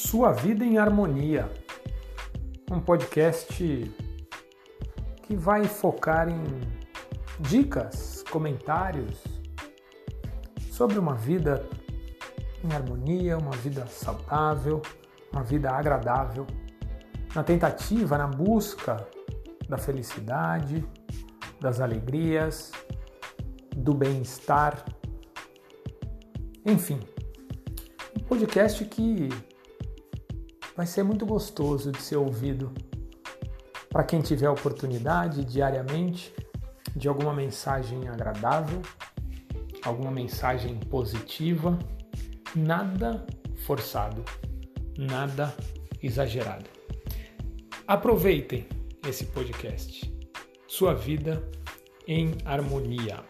Sua Vida em Harmonia, um podcast que vai focar em dicas, comentários sobre uma vida em harmonia, uma vida saudável, uma vida agradável, na tentativa, na busca da felicidade, das alegrias, do bem-estar, enfim, um podcast que vai ser muito gostoso de ser ouvido para quem tiver oportunidade diariamente de alguma mensagem agradável, alguma mensagem positiva, nada forçado, nada exagerado. Aproveitem esse podcast. Sua vida em harmonia.